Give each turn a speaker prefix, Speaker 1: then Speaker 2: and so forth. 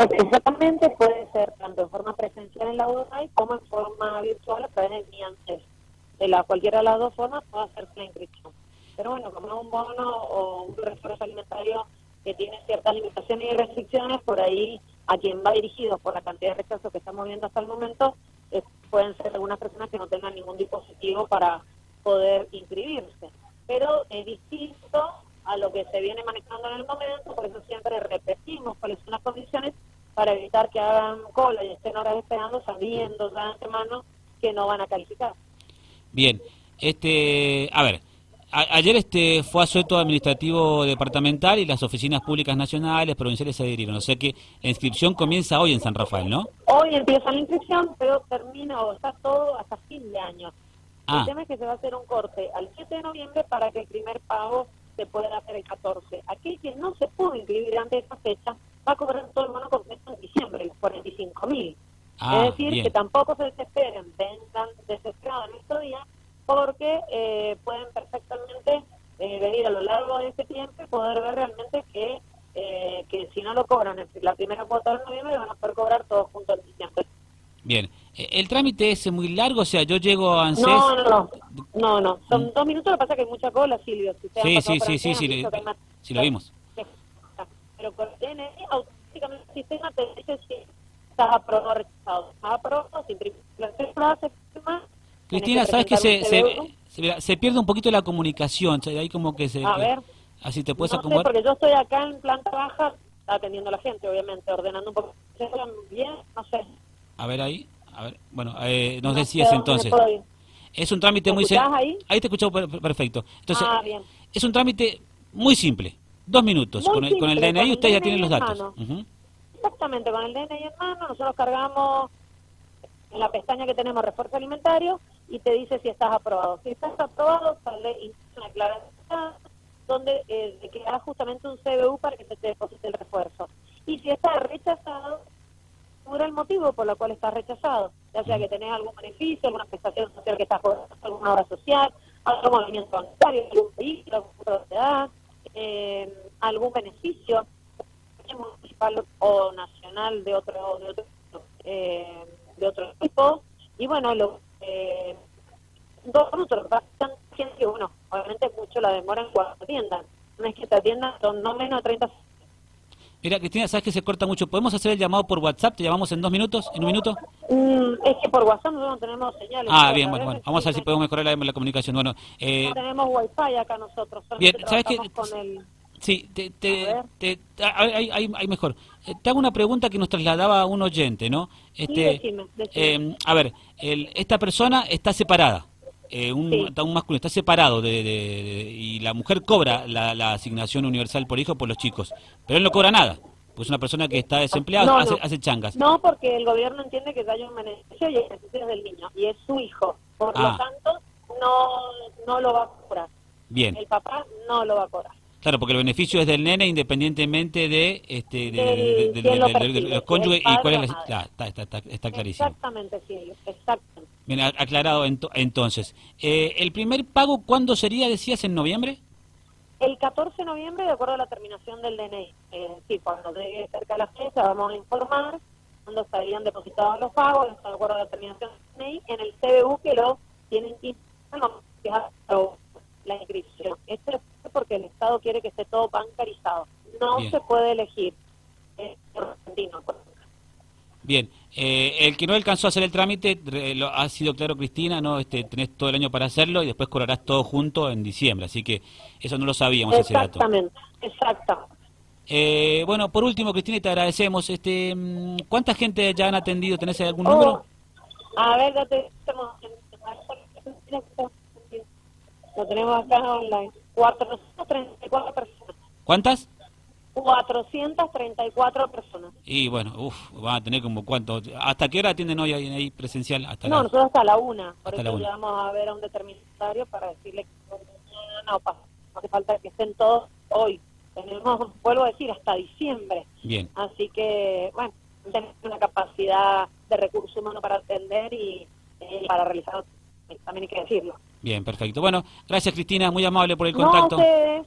Speaker 1: Exactamente, puede ser tanto en forma presencial en la UDAI como en forma virtual a través de mi ANSES. De la cualquiera de las dos formas puede hacerse la inscripción. Pero bueno, como es un bono o un refuerzo alimentario que tiene ciertas limitaciones y restricciones, por ahí a quien va dirigido por la cantidad de rechazos que estamos viendo hasta el momento, eh, pueden ser algunas personas que no tengan ningún dispositivo para poder inscribirse. Pero es distinto a lo que se viene manejando en el momento, por eso siempre repetimos cuáles son las condiciones para evitar que hagan cola y estén horas esperando sabiendo de antemano que no van a calificar.
Speaker 2: Bien, este, a ver, ayer este fue asueto administrativo departamental y las oficinas públicas nacionales, provinciales se adhirieron. O sea que la inscripción comienza hoy en San Rafael, ¿no?
Speaker 1: Hoy empieza la inscripción, pero termina o está todo hasta fin de año.
Speaker 2: Ah.
Speaker 1: El tema es que se va a hacer un corte al 7 de noviembre para que el primer pago se pueda hacer el 14. Aquel que no se pudo inscribir antes de esa fecha va a cobrar todo el bono completo en diciembre, los 45 mil.
Speaker 2: Ah,
Speaker 1: es decir,
Speaker 2: bien.
Speaker 1: que tampoco se desesperen, vengan desesperados en estos días, porque eh, pueden perfectamente eh, venir a lo largo de este tiempo y poder ver realmente que, eh, que si no lo cobran la primera cuota de noviembre, van a poder cobrar todos juntos en diciembre.
Speaker 2: Bien, Eh, el trámite es muy largo, o sea, yo llego a ANSES...
Speaker 1: No, no, no, no, no. Son dos minutos, lo que pasa es que hay mucha cola, Silvio. Si
Speaker 2: Sí, sí, sí, sí, sí,
Speaker 1: más-
Speaker 2: sí lo vimos.
Speaker 1: Pero con DNI, automáticamente el sistema te dice si estás aprobado o rechazado. Estás aprobado, si imprimís la cédula, se firma.
Speaker 2: Cristina, ¿sabes que se, se, se, se pierde un poquito la comunicación? o sea, ahí como que se...
Speaker 1: A ver.
Speaker 2: Así te puedes
Speaker 1: no sé,
Speaker 2: acomodar.
Speaker 1: porque yo estoy acá en planta baja atendiendo a la gente, obviamente, ordenando un poco. ¿Se oyen bien? No sé.
Speaker 2: A ver ahí, a ver, bueno, eh, nos
Speaker 1: No
Speaker 2: decías
Speaker 1: sé
Speaker 2: entonces. Es un trámite
Speaker 1: ¿Me
Speaker 2: muy sencillo.
Speaker 1: ahí?
Speaker 2: te escucho per- per- perfecto. Entonces,
Speaker 1: ah, bien.
Speaker 2: es un trámite muy simple. Dos minutos. Con, el, con el DNI
Speaker 1: con el
Speaker 2: usted ya tiene los datos.
Speaker 1: mano.
Speaker 2: Ujú.
Speaker 1: Exactamente, con el DNI en mano, nosotros cargamos en la pestaña que tenemos refuerzo alimentario y te dice si estás aprobado. Si estás aprobado, sale una aclaración donde eh, queda justamente un CBU para que se te deposite el refuerzo. Y si estás rechazado, figura el motivo por el cual estás rechazado, ya sea que tenés algún beneficio, alguna prestación social que estás cobrando, alguna obra social, algún movimiento bancario, algún vehículo, alguna propiedad, eh, algún beneficio municipal o nacional de otro de otro, eh, de otro tipo. Y bueno lo eh, dos minutos gente que bueno obviamente mucho la demora en cuando atiendan no es que te atiendan son no menos de 30
Speaker 2: Mira, Cristina, sabes que se corta mucho. ¿Podemos hacer el llamado por WhatsApp? ¿Te llamamos en dos minutos? ¿En un minuto?
Speaker 1: Mm, es que por WhatsApp no tenemos señales
Speaker 2: Ah, bien, bueno, bueno. Vamos a ver si
Speaker 1: sí,
Speaker 2: podemos mejorar la, la comunicación. Bueno, eh,
Speaker 1: no tenemos wifi acá nosotros
Speaker 2: Bien, ¿sabes qué?
Speaker 1: con el
Speaker 2: Sí, te, te, ahí mejor. Eh, Te hago una pregunta que nos trasladaba un oyente, ¿no? Este,
Speaker 1: decime, decime.
Speaker 2: eh, a ver, el- esta persona está separada, eh, un,
Speaker 1: Sí.
Speaker 2: está un masculino está separado de, de- de- y la mujer cobra la, la asignación universal por hijo por los chicos, pero él no cobra nada, pues es una persona que está desempleada,
Speaker 1: No,
Speaker 2: hace,
Speaker 1: no.
Speaker 2: hace changas.
Speaker 1: No, porque el gobierno entiende que hay un beneficio y el beneficio es del niño, y es su hijo. Por
Speaker 2: Ah.
Speaker 1: lo tanto, no, no lo va a cobrar.
Speaker 2: Bien,
Speaker 1: El papá no lo va a cobrar.
Speaker 2: Claro, porque el beneficio es del nene independientemente de, este, de, de- de- de- de- de- de los cónyuges
Speaker 1: es
Speaker 2: y cuál es la... claro, está, está, está, está clarísimo.
Speaker 1: Exactamente, sí, exactamente.
Speaker 2: Bien, aclarado ento- entonces. Eh, ¿El primer pago cuándo sería, decías, en noviembre?
Speaker 1: El 14 de noviembre, de acuerdo a la terminación del DNI, es decir, cuando llegue cerca la fecha, vamos a informar cuándo estarían depositados los pagos, de acuerdo a la terminación del DNI, en el CBU que lo tienen que la inscripción. Esto es porque el Estado quiere que esté todo bancarizado. No
Speaker 2: Bien.
Speaker 1: se puede elegir. Argentino.
Speaker 2: Bien, eh, el que no alcanzó a hacer el trámite, lo- ha sido claro Cristina, no este, tenés todo el año para hacerlo y después cobrarás todo junto en diciembre, así que eso no lo sabíamos ese dato.
Speaker 1: Exactamente, exactamente.
Speaker 2: Eh, bueno, por último, Cristina, y te agradecemos. Este, mm, ¿Cuánta gente ya han atendido? ¿Tenés algún
Speaker 1: Oh,
Speaker 2: número?
Speaker 1: a ver, ya te estamos lo tenemos acá online. 434 personas.
Speaker 2: ¿Cuántas?
Speaker 1: 434 personas.
Speaker 2: Y bueno, uff, van a tener como cuánto. ¿Hasta qué hora atienden hoy ahí, ahí presencial? Hasta
Speaker 1: No,
Speaker 2: la-
Speaker 1: nosotros hasta la una. Por
Speaker 2: Hasta
Speaker 1: eso vamos a ver a un determinatario para decirle que no, no, pasa. No hace falta que estén todos hoy. Tenemos, vuelvo a decir, hasta diciembre.
Speaker 2: Bien.
Speaker 1: Así que, bueno, tenemos una capacidad de recurso humano para atender y eh, para realizar, también hay que decirlo.
Speaker 2: Bien, perfecto. Bueno, gracias Cristina, muy amable por el
Speaker 1: No,
Speaker 2: contacto.
Speaker 1: ustedes,